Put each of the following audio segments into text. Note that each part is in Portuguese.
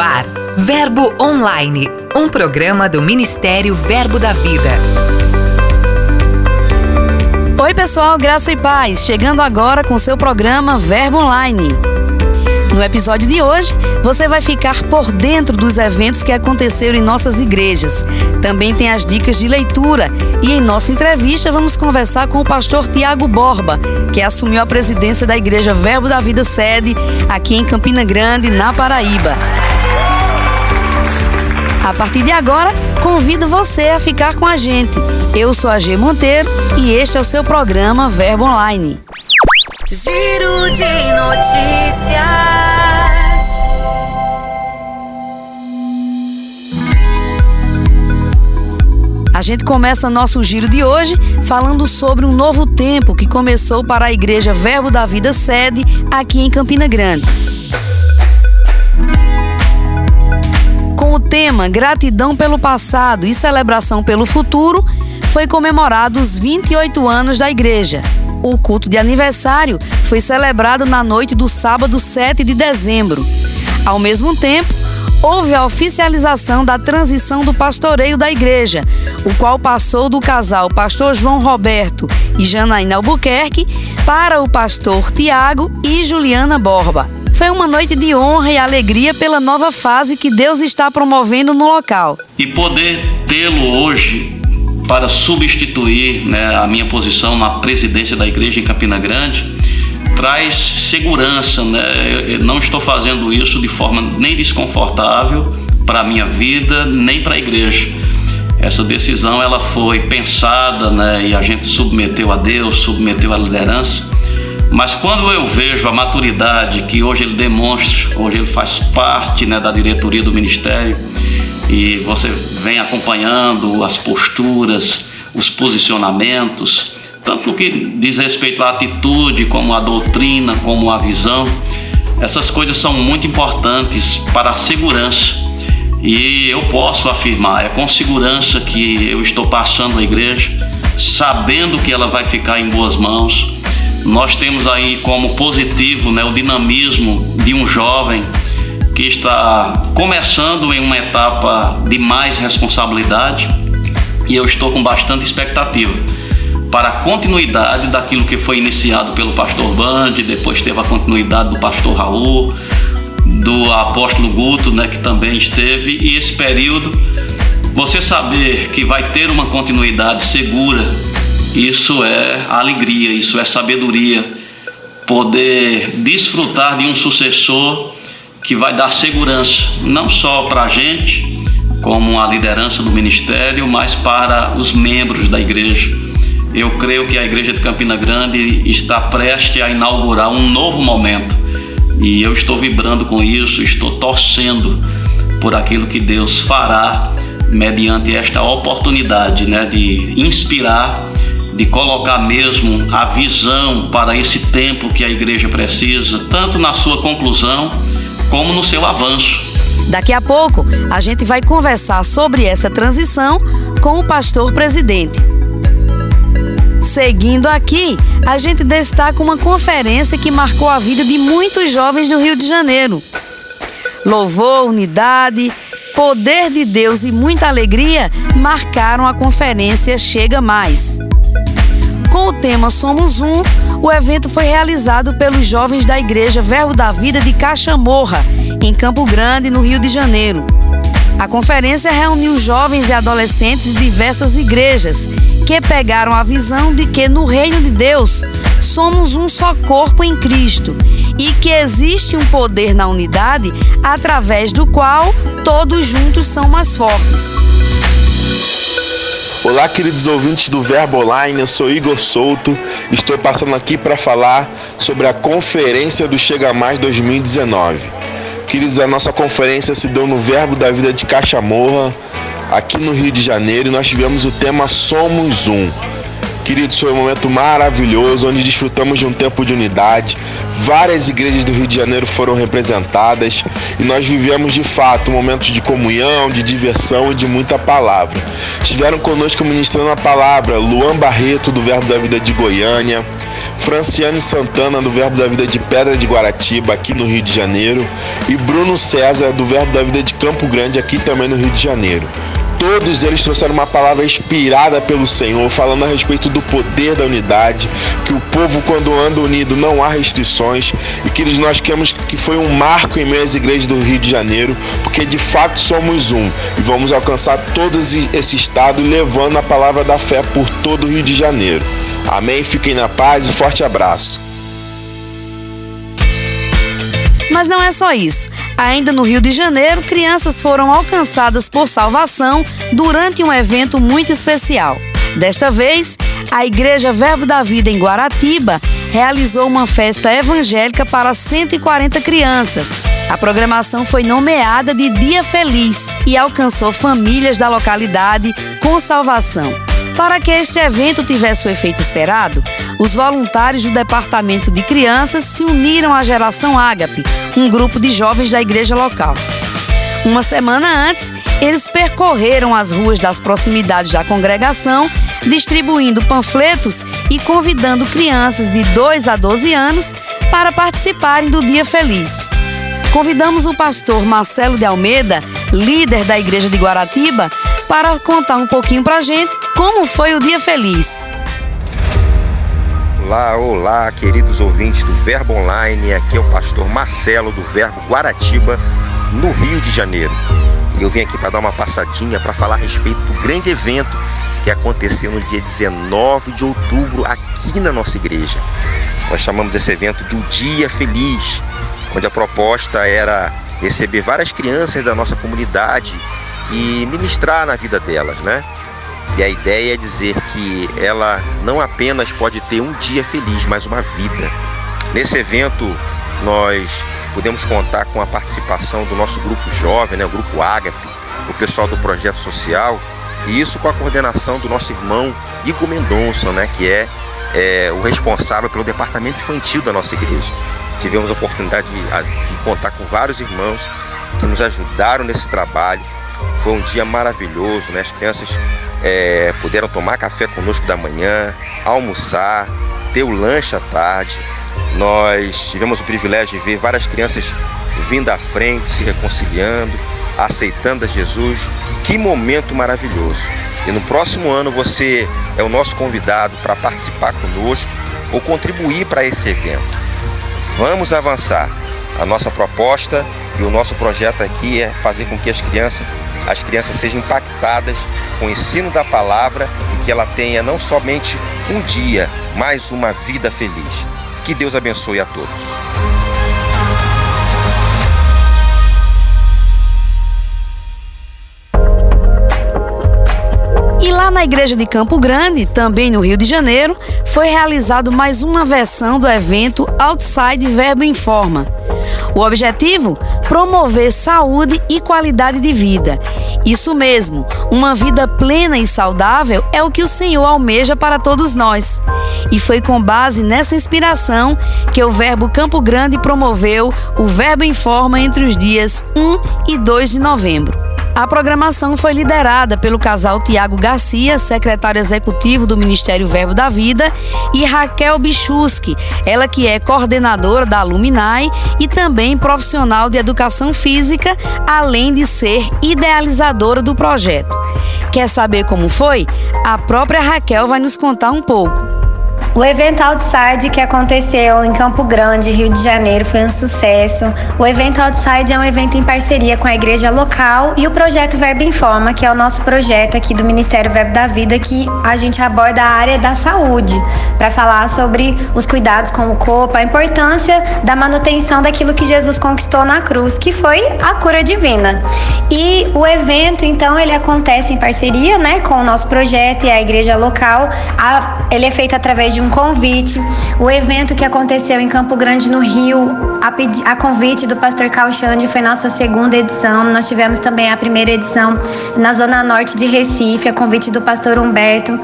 Ar, Verbo Online, um programa do Ministério Verbo da Vida. Oi, pessoal, graça e paz. Chegando agora com seu programa Verbo Online. No episódio de hoje, você vai ficar por dentro dos eventos que aconteceram em nossas igrejas. Também tem as dicas de leitura e em nossa entrevista vamos conversar com o pastor Tiago Borba, que assumiu a presidência da Igreja Verbo da Vida Sede aqui em Campina Grande, na Paraíba. A partir de agora, convido você a ficar com a gente. Eu sou a G Monteiro e este é o seu programa Verbo Online. Giro de notícias. A gente começa nosso giro de hoje falando sobre um novo tempo que começou para a Igreja Verbo da Vida sede aqui em Campina Grande. Com o tema Gratidão pelo passado e celebração pelo futuro, foi comemorado os 28 anos da igreja. O culto de aniversário foi celebrado na noite do sábado 7 de dezembro. Ao mesmo tempo, houve a oficialização da transição do pastoreio da igreja, o qual passou do casal pastor João Roberto e Janaína Albuquerque para o pastor Tiago e Juliana Borba. Foi uma noite de honra e alegria pela nova fase que Deus está promovendo no local. E poder tê-lo hoje para substituir né, a minha posição na presidência da igreja em Campina Grande, traz segurança. Né? Eu não estou fazendo isso de forma nem desconfortável para a minha vida, nem para a igreja. Essa decisão ela foi pensada né, e a gente submeteu a Deus, submeteu a liderança. Mas quando eu vejo a maturidade que hoje ele demonstra, hoje ele faz parte né, da diretoria do ministério, e você vem acompanhando as posturas, os posicionamentos, tanto no que diz respeito à atitude, como à doutrina, como à visão. Essas coisas são muito importantes para a segurança. E eu posso afirmar, é com segurança que eu estou passando a igreja, sabendo que ela vai ficar em boas mãos. Nós temos aí como positivo né, o dinamismo de um jovem que está começando em uma etapa de mais responsabilidade e eu estou com bastante expectativa para a continuidade daquilo que foi iniciado pelo pastor Band, depois teve a continuidade do pastor Raul, do apóstolo Guto, né, que também esteve, e esse período, você saber que vai ter uma continuidade segura, isso é alegria, isso é sabedoria, poder desfrutar de um sucessor que vai dar segurança não só para a gente, como a liderança do ministério, mas para os membros da igreja. Eu creio que a igreja de Campina Grande está prestes a inaugurar um novo momento e eu estou vibrando com isso, estou torcendo por aquilo que Deus fará mediante esta oportunidade, né, de inspirar, de colocar mesmo a visão para esse tempo que a igreja precisa, tanto na sua conclusão como no seu avanço. Daqui a pouco, a gente vai conversar sobre essa transição com o pastor presidente. Seguindo aqui, a gente destaca uma conferência que marcou a vida de muitos jovens do Rio de Janeiro. Louvor, unidade, poder de Deus e muita alegria marcaram a conferência Chega Mais. Com o tema Somos Um, o evento foi realizado pelos jovens da Igreja Verbo da Vida de Cachamorra, em Campo Grande, no Rio de Janeiro. A conferência reuniu jovens e adolescentes de diversas igrejas que pegaram a visão de que no reino de Deus somos um só corpo em Cristo e que existe um poder na unidade através do qual todos juntos são mais fortes. Olá, queridos ouvintes do Verbo Online, eu sou Igor Souto. Estou passando aqui para falar sobre a conferência do Chega Mais 2019. Queridos, a nossa conferência se deu no Verbo da Vida de Cachamorra, aqui no Rio de Janeiro, e nós tivemos o tema Somos Um. Queridos, foi um momento maravilhoso onde desfrutamos de um tempo de unidade. Várias igrejas do Rio de Janeiro foram representadas e nós vivemos de fato momentos de comunhão, de diversão e de muita palavra. Estiveram conosco ministrando a palavra Luan Barreto, do Verbo da Vida de Goiânia, Franciane Santana, do Verbo da Vida de Pedra de Guaratiba, aqui no Rio de Janeiro, e Bruno César, do Verbo da Vida de Campo Grande, aqui também no Rio de Janeiro. Todos eles trouxeram uma palavra inspirada pelo Senhor, falando a respeito do poder da unidade, que o povo, quando anda unido, não há restrições, e que nós queremos que foi um marco em meio às igrejas do Rio de Janeiro, porque de fato somos um e vamos alcançar todo esse estado levando a palavra da fé por todo o Rio de Janeiro. Amém? Fiquem na paz e forte abraço. Mas não é só isso. Ainda no Rio de Janeiro, crianças foram alcançadas por salvação durante um evento muito especial. Desta vez, a Igreja Verbo da Vida em Guaratiba realizou uma festa evangélica para 140 crianças. A programação foi nomeada de Dia Feliz e alcançou famílias da localidade com salvação. Para que este evento tivesse o efeito esperado, os voluntários do Departamento de Crianças se uniram à Geração Ágape, um grupo de jovens da igreja local. Uma semana antes, eles percorreram as ruas das proximidades da congregação, distribuindo panfletos e convidando crianças de 2 a 12 anos para participarem do Dia Feliz. Convidamos o pastor Marcelo de Almeida, líder da igreja de Guaratiba, para contar um pouquinho para a gente como foi o Dia Feliz. Olá, olá, queridos ouvintes do Verbo Online. Aqui é o pastor Marcelo do Verbo Guaratiba, no Rio de Janeiro. E eu vim aqui para dar uma passadinha para falar a respeito do grande evento que aconteceu no dia 19 de outubro aqui na nossa igreja. Nós chamamos esse evento de um Dia Feliz, onde a proposta era receber várias crianças da nossa comunidade e ministrar na vida delas, né? E a ideia é dizer que ela não apenas pode ter um dia feliz, mas uma vida. Nesse evento, nós podemos contar com a participação do nosso grupo jovem, né, o grupo Ágape, o pessoal do projeto social, e isso com a coordenação do nosso irmão Igor Mendonça, né, que é, é o responsável pelo departamento infantil da nossa igreja. Tivemos a oportunidade de, de contar com vários irmãos que nos ajudaram nesse trabalho. Foi um dia maravilhoso, né? As crianças é, puderam tomar café conosco da manhã, almoçar, ter o lanche à tarde. Nós tivemos o privilégio de ver várias crianças vindo à frente, se reconciliando, aceitando a Jesus. Que momento maravilhoso! E no próximo ano você é o nosso convidado para participar conosco ou contribuir para esse evento. Vamos avançar. A nossa proposta e o nosso projeto aqui é fazer com que as crianças as crianças sejam impactadas com o ensino da palavra e que ela tenha não somente um dia, mas uma vida feliz. Que Deus abençoe a todos. E lá na igreja de Campo Grande, também no Rio de Janeiro, foi realizado mais uma versão do evento Outside Verbo Informa. O objetivo? Promover saúde e qualidade de vida. Isso mesmo, uma vida plena e saudável é o que o Senhor almeja para todos nós. E foi com base nessa inspiração que o Verbo Campo Grande promoveu o Verbo Informa entre os dias 1 e 2 de novembro. A programação foi liderada pelo casal Tiago Garcia, secretário executivo do Ministério Verbo da Vida, e Raquel Bichuski, ela que é coordenadora da Luminai e também profissional de educação física, além de ser idealizadora do projeto. Quer saber como foi? A própria Raquel vai nos contar um pouco. O evento Outside que aconteceu em Campo Grande, Rio de Janeiro, foi um sucesso. O evento Outside é um evento em parceria com a igreja local e o projeto Verbo Informa, que é o nosso projeto aqui do Ministério Verbo da Vida, que a gente aborda a área da saúde, para falar sobre os cuidados com o corpo, a importância da manutenção daquilo que Jesus conquistou na cruz, que foi a cura divina. E o evento, então, ele acontece em parceria, né, com o nosso projeto e a igreja local. ele é feito através de um convite. O evento que aconteceu em Campo Grande, no Rio, a, a convite do pastor Calxande foi nossa segunda edição. Nós tivemos também a primeira edição na Zona Norte de Recife, a convite do pastor Humberto.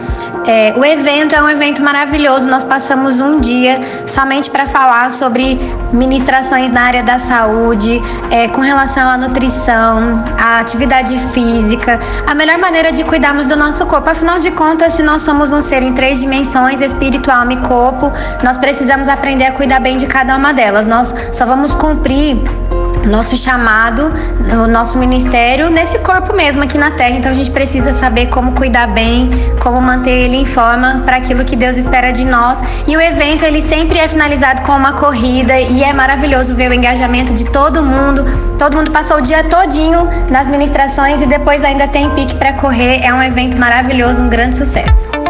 É, o evento é um evento maravilhoso. Nós passamos um dia somente para falar sobre ministrações na área da saúde, é, com relação à nutrição, à atividade física, a melhor maneira de cuidarmos do nosso corpo. Afinal de contas, se nós somos um ser em três dimensões, espírito, alma e corpo, nós precisamos aprender a cuidar bem de cada uma delas. Nós só vamos cumprir nosso chamado, o nosso ministério nesse corpo mesmo aqui na Terra. Então a gente precisa saber como cuidar bem, como manter ele em forma para aquilo que Deus espera de nós. E o evento ele sempre é finalizado com uma corrida e é maravilhoso ver o engajamento de todo mundo. Todo mundo passou o dia todinho nas ministrações e depois ainda tem pique para correr. É um evento maravilhoso, um grande sucesso.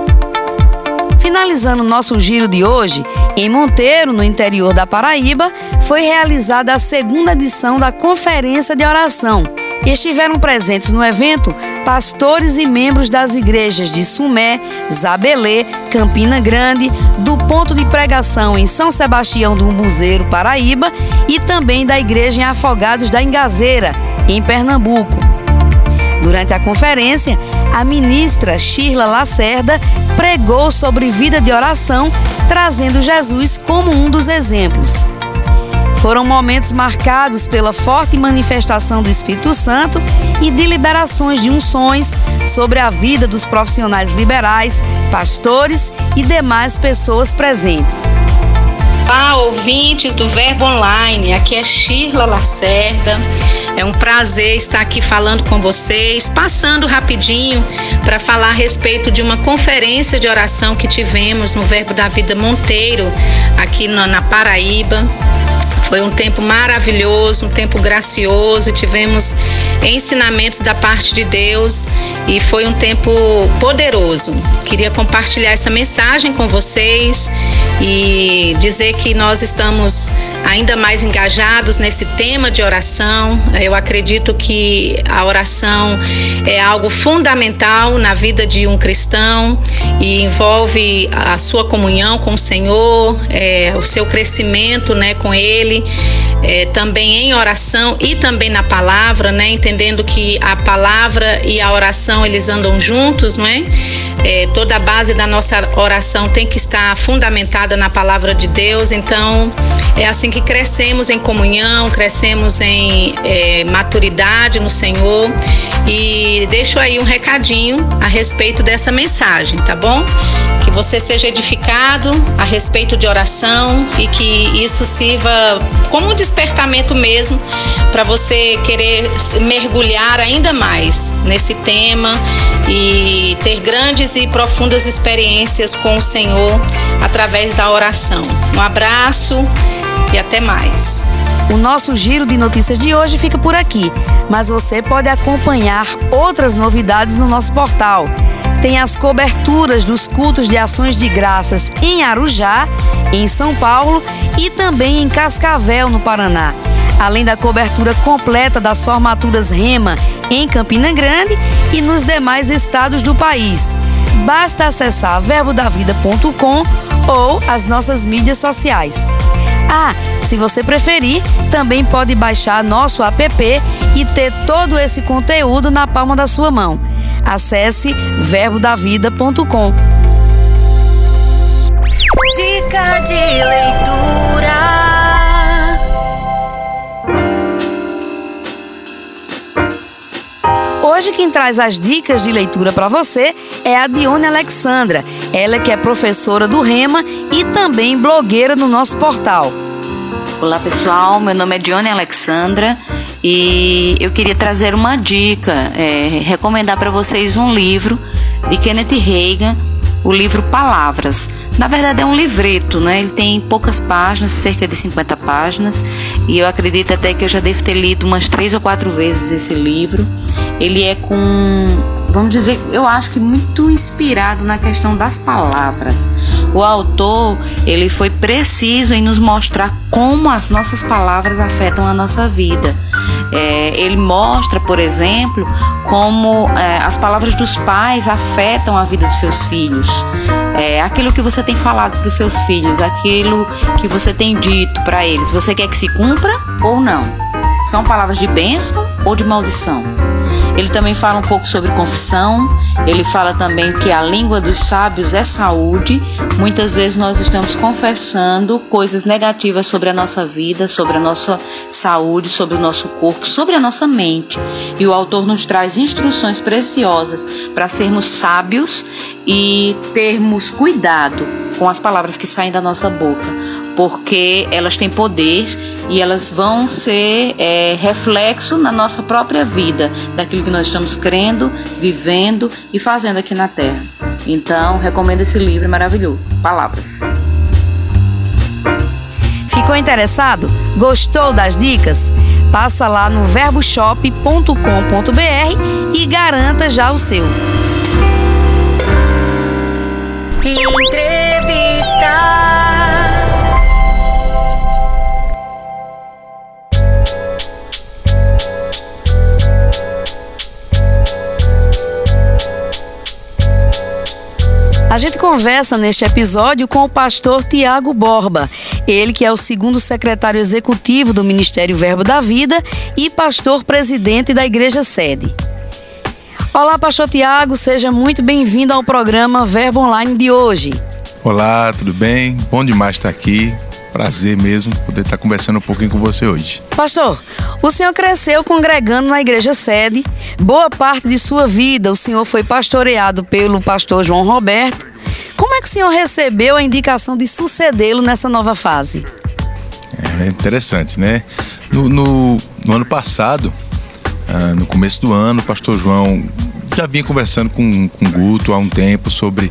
Finalizando nosso giro de hoje, em Monteiro, no interior da Paraíba, foi realizada a segunda edição da Conferência de Oração. Estiveram presentes no evento pastores e membros das igrejas de Sumé, Zabelê, Campina Grande, do ponto de pregação em São Sebastião do Muzeiro, Paraíba, e também da igreja em Afogados da Engazeira, em Pernambuco. Durante a conferência, a ministra Shirla Lacerda pregou sobre vida de oração, trazendo Jesus como um dos exemplos. Foram momentos marcados pela forte manifestação do Espírito Santo e de liberações de unções sobre a vida dos profissionais liberais, pastores e demais pessoas presentes. Olá, ouvintes do Verbo Online. Aqui é Shirla Lacerda. É um prazer estar aqui falando com vocês, passando rapidinho para falar a respeito de uma conferência de oração que tivemos no Verbo da Vida Monteiro, aqui na Paraíba. Foi um tempo maravilhoso, um tempo gracioso, tivemos ensinamentos da parte de Deus e foi um tempo poderoso. Queria compartilhar essa mensagem com vocês e dizer que nós estamos ainda mais engajados nesse tema de oração. Eu acredito que a oração é algo fundamental na vida de um cristão e envolve a sua comunhão com o Senhor, é, o seu crescimento né, com Ele, é, também em oração e também na palavra, né, entendendo que a palavra e a oração eles andam juntos, não é? é toda a base da nossa oração tem que estar fundamentada na palavra de Deus, então é assim que crescemos em comunhão, crescemos em é, maturidade no Senhor. E deixo aí um recadinho a respeito dessa mensagem, tá bom? Que você seja edificado a respeito de oração e que isso sirva como um despertamento mesmo para você querer mergulhar ainda mais nesse tema e ter grandes e profundas experiências com o Senhor através da oração. Um abraço e até mais. O nosso giro de notícias de hoje fica por aqui, mas você pode acompanhar outras novidades no nosso portal. Tem as coberturas dos cultos de ações de graças em Arujá, em São Paulo e também em Cascavel, no Paraná. Além da cobertura completa das formaturas Rema em Campina Grande e nos demais estados do país. Basta acessar verbodavida.com ou as nossas mídias sociais. Ah, se você preferir, também pode baixar nosso app e ter todo esse conteúdo na palma da sua mão. Acesse verbodavida.com. Dica de leitura. Hoje quem traz as dicas de leitura para você é a Dione Alexandra. Ela que é professora do Rema e também blogueira no nosso portal. Olá pessoal, meu nome é Dione Alexandra e eu queria trazer uma dica, é, recomendar para vocês um livro de Kenneth Reagan, o livro Palavras. Na verdade é um livreto, né? Ele tem poucas páginas, cerca de 50 páginas, e eu acredito até que eu já devo ter lido umas três ou quatro vezes esse livro. Ele é com vamos dizer, eu acho que muito inspirado na questão das palavras. O autor, ele foi preciso em nos mostrar como as nossas palavras afetam a nossa vida. É, ele mostra, por exemplo, como é, as palavras dos pais afetam a vida dos seus filhos. É, aquilo que você tem falado para os seus filhos, aquilo que você tem dito para eles, você quer que se cumpra ou não? São palavras de bênção ou de maldição? Ele também fala um pouco sobre confissão. Ele fala também que a língua dos sábios é saúde. Muitas vezes nós estamos confessando coisas negativas sobre a nossa vida, sobre a nossa saúde, sobre o nosso corpo, sobre a nossa mente. E o autor nos traz instruções preciosas para sermos sábios e termos cuidado com as palavras que saem da nossa boca, porque elas têm poder e elas vão ser é, reflexo na nossa própria vida, daquilo que nós estamos crendo, vivendo e fazendo aqui na Terra. Então, recomendo esse livro maravilhoso. Palavras. Ficou interessado? Gostou das dicas? Passa lá no verboshop.com.br e garanta já o seu. Entrevista. A gente conversa neste episódio com o pastor Tiago Borba, ele que é o segundo secretário executivo do Ministério Verbo da Vida e pastor presidente da Igreja Sede. Olá, pastor Tiago, seja muito bem-vindo ao programa Verbo Online de hoje. Olá, tudo bem? Bom demais estar aqui. Prazer mesmo poder estar conversando um pouquinho com você hoje. Pastor, o senhor cresceu congregando na igreja sede. Boa parte de sua vida o senhor foi pastoreado pelo pastor João Roberto. Como é que o senhor recebeu a indicação de sucedê-lo nessa nova fase? É interessante, né? No, no, no ano passado, ah, no começo do ano, o pastor João já vinha conversando com, com o Guto há um tempo sobre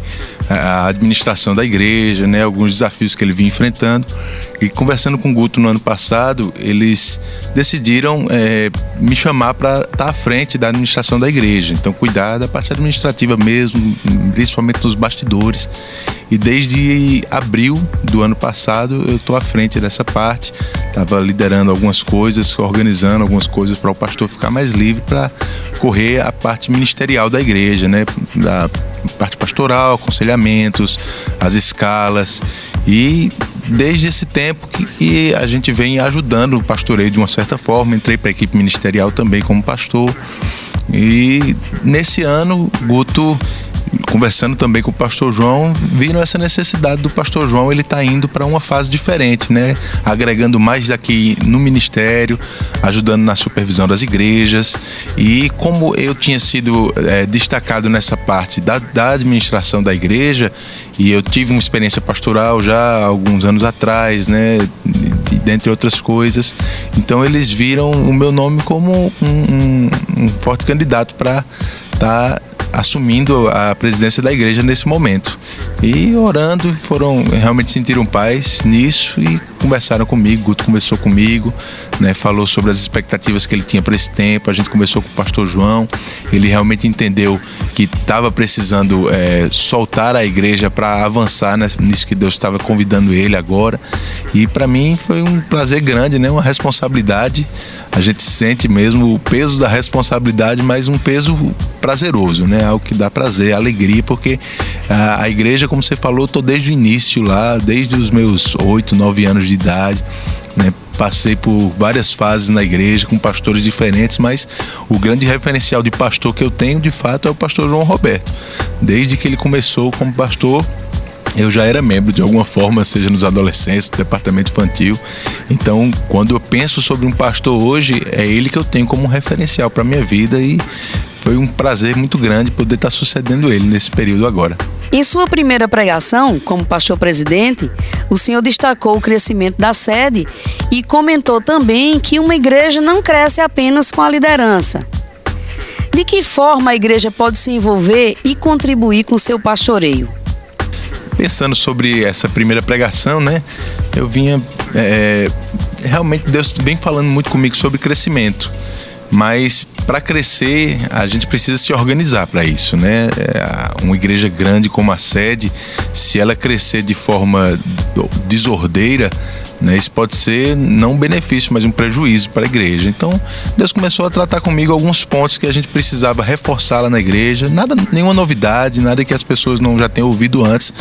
a administração da igreja, né, alguns desafios que ele vinha enfrentando. E conversando com o Guto no ano passado, eles decidiram é, me chamar para estar tá à frente da administração da igreja. Então, cuidar da parte administrativa mesmo, principalmente nos bastidores. E desde abril do ano passado, eu estou à frente dessa parte. Estava liderando algumas coisas, organizando algumas coisas para o pastor ficar mais livre para correr a parte ministerial da igreja, né? Da parte pastoral, aconselhamentos, as escalas. E desde esse tempo que, que, a gente vem ajudando o pastoreio de uma certa forma. Entrei para a equipe ministerial também como pastor. E nesse ano, Guto conversando também com o pastor João, viram essa necessidade do pastor João, ele está indo para uma fase diferente, né? Agregando mais aqui no ministério, ajudando na supervisão das igrejas. E como eu tinha sido é, destacado nessa parte da, da administração da igreja, e eu tive uma experiência pastoral já alguns anos atrás, né? Dentre outras coisas. Então eles viram o meu nome como um, um, um forte candidato para estar tá assumindo a presidência da igreja nesse momento. E orando, foram realmente sentiram paz nisso e conversaram comigo. Guto conversou comigo, né, falou sobre as expectativas que ele tinha para esse tempo. A gente conversou com o pastor João, ele realmente entendeu que estava precisando é, soltar a igreja para avançar nisso que Deus estava convidando ele agora. E para mim foi um prazer grande, né, uma responsabilidade. A gente sente mesmo o peso da responsabilidade, mas um peso prazeroso, né? Algo que dá prazer, alegria, porque a, a igreja, como você falou, tô desde o início lá, desde os meus oito, nove anos de idade, né? Passei por várias fases na igreja com pastores diferentes, mas o grande referencial de pastor que eu tenho, de fato, é o pastor João Roberto. Desde que ele começou como pastor, eu já era membro de alguma forma, seja nos adolescentes, no departamento infantil. Então, quando eu penso sobre um pastor hoje, é ele que eu tenho como referencial para minha vida e foi um prazer muito grande poder estar sucedendo ele nesse período agora. Em sua primeira pregação, como pastor presidente, o senhor destacou o crescimento da sede e comentou também que uma igreja não cresce apenas com a liderança. De que forma a igreja pode se envolver e contribuir com seu pastoreio? Pensando sobre essa primeira pregação, né? Eu vinha. É, realmente, Deus vem falando muito comigo sobre crescimento mas para crescer, a gente precisa se organizar para isso, né? É, uma igreja grande como a sede, se ela crescer de forma desordeira, né? Isso pode ser não um benefício, mas um prejuízo para a igreja. Então, Deus começou a tratar comigo alguns pontos que a gente precisava reforçar lá na igreja. Nada, nenhuma novidade, nada que as pessoas não já tenham ouvido antes,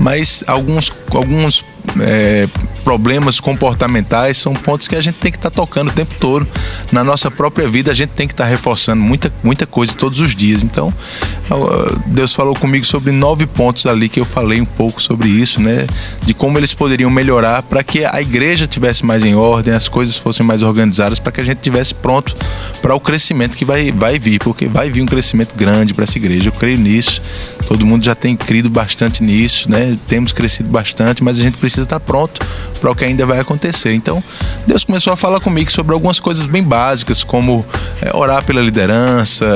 mas alguns, alguns é, problemas comportamentais são pontos que a gente tem que estar tá tocando o tempo todo. Na nossa própria vida, a gente tem que estar tá reforçando muita, muita coisa todos os dias. Então, Deus falou comigo sobre nove pontos ali que eu falei um pouco sobre isso, né? De como eles poderiam melhorar para que a igreja tivesse mais em ordem, as coisas fossem mais organizadas, para que a gente tivesse pronto para o crescimento que vai, vai vir, porque vai vir um crescimento grande para essa igreja. Eu creio nisso. Todo mundo já tem crido bastante nisso, né? Temos crescido bastante, mas a gente precisa estar tá pronto para o que ainda vai acontecer. Então, Deus começou a falar comigo sobre algumas coisas bem básicas, como é, orar pela liderança,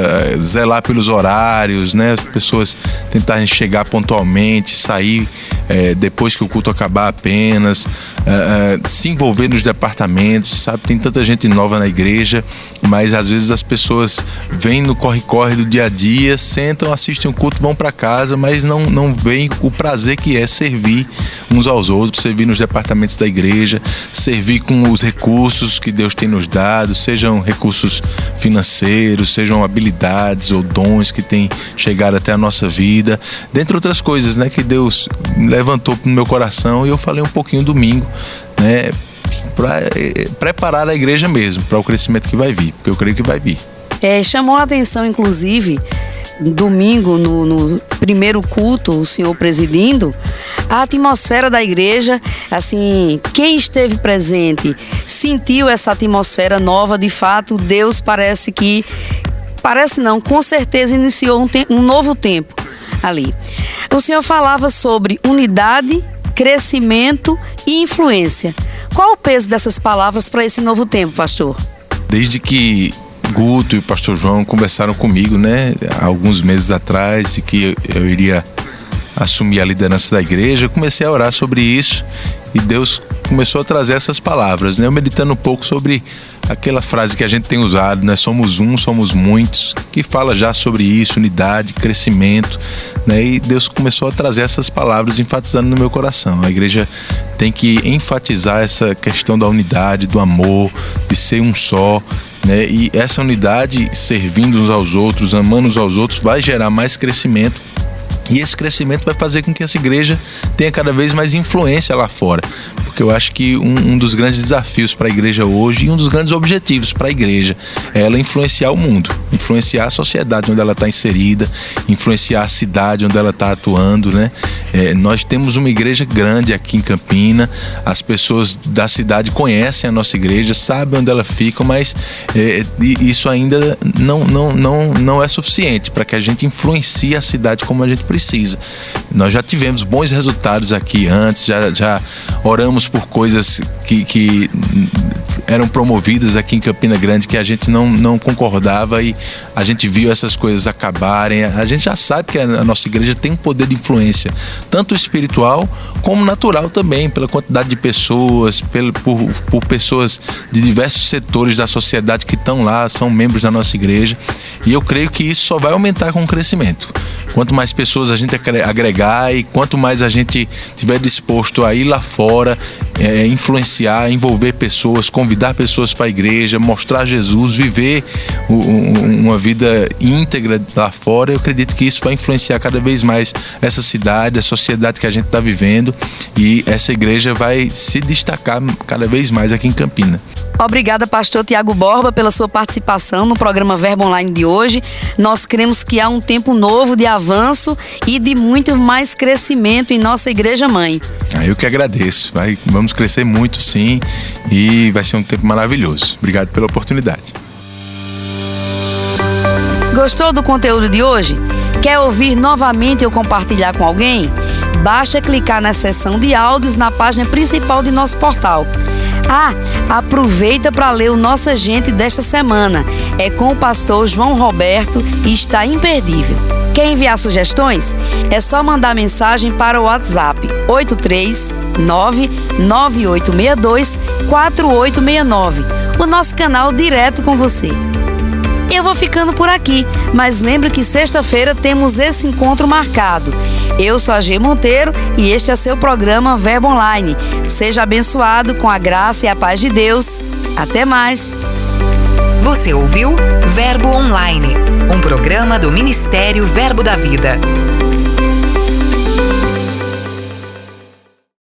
zelar pelos horários, né? As pessoas tentarem chegar pontualmente, sair é, depois que o culto acabar apenas, é, é, se envolver nos departamentos, sabe? Tem tanta gente nova na igreja, mas às vezes as pessoas vêm no corre-corre do dia a dia, sentam, assistem o culto, vão para casa, mas não, não veem o prazer que é servir uns aos outros, servir nos departamentos da igreja, servir com os recursos que Deus tem nos dado, sejam recursos financeiros, sejam habilidades ou dons que têm chegado até a nossa vida, dentre outras coisas, né, que Deus levantou no meu coração e eu falei um pouquinho domingo, né, para eh, preparar a igreja mesmo para o crescimento que vai vir, porque eu creio que vai vir. É, chamou a atenção, inclusive, domingo, no, no, primeiro culto, o senhor presidindo, a atmosfera da igreja, assim, quem esteve presente sentiu essa atmosfera nova, de fato, Deus parece que, parece não, com certeza iniciou um, um novo tempo ali. O senhor falava sobre unidade, crescimento e influência. Qual o peso dessas palavras para esse novo tempo, pastor? Desde que Guto e o pastor João conversaram comigo, né, alguns meses atrás, de que eu iria assumir a liderança da igreja, eu comecei a orar sobre isso e Deus começou a trazer essas palavras, né? Eu meditando um pouco sobre aquela frase que a gente tem usado, né? Somos um, somos muitos, que fala já sobre isso, unidade, crescimento, né? E Deus começou a trazer essas palavras enfatizando no meu coração. A igreja tem que enfatizar essa questão da unidade, do amor, de ser um só, né? E essa unidade, servindo uns aos outros, amando uns aos outros, vai gerar mais crescimento e esse crescimento vai fazer com que essa igreja tenha cada vez mais influência lá fora. Porque eu acho que um, um dos grandes desafios para a igreja hoje e um dos grandes objetivos para a igreja é ela influenciar o mundo, influenciar a sociedade onde ela está inserida, influenciar a cidade onde ela está atuando. Né? É, nós temos uma igreja grande aqui em Campina, as pessoas da cidade conhecem a nossa igreja, sabem onde ela fica, mas é, isso ainda não, não, não, não é suficiente para que a gente influencie a cidade como a gente precisa precisa. Nós já tivemos bons resultados aqui antes, já, já oramos por coisas que, que eram promovidas aqui em Campina Grande que a gente não, não concordava e a gente viu essas coisas acabarem. A gente já sabe que a nossa igreja tem um poder de influência, tanto espiritual como natural também, pela quantidade de pessoas, pelo, por, por pessoas de diversos setores da sociedade que estão lá, são membros da nossa igreja. E eu creio que isso só vai aumentar com o crescimento. Quanto mais pessoas a gente agregar e quanto mais a gente tiver disposto a ir lá fora, é, influenciar, envolver pessoas, convidar pessoas para a igreja, mostrar Jesus, viver uma vida íntegra lá fora, eu acredito que isso vai influenciar cada vez mais essa cidade, a sociedade que a gente está vivendo e essa igreja vai se destacar cada vez mais aqui em Campina. Obrigada, pastor Tiago Borba, pela sua participação no programa Verbo Online de hoje. Nós cremos que há um tempo novo de avanço e de muito mais crescimento em nossa igreja mãe. Ah, eu que agradeço. Vai, vamos crescer muito, sim, e vai ser um tempo maravilhoso. Obrigado pela oportunidade. Gostou do conteúdo de hoje? Quer ouvir novamente ou compartilhar com alguém? Basta clicar na seção de áudios na página principal de nosso portal ah, aproveita para ler o Nossa Gente desta semana. É com o pastor João Roberto e está imperdível. Quer enviar sugestões? É só mandar mensagem para o WhatsApp 8399862 4869. O nosso canal direto com você. Eu vou ficando por aqui, mas lembro que sexta-feira temos esse encontro marcado. Eu sou a G Monteiro e este é seu programa Verbo Online. Seja abençoado com a graça e a paz de Deus. Até mais. Você ouviu Verbo Online, um programa do Ministério Verbo da Vida.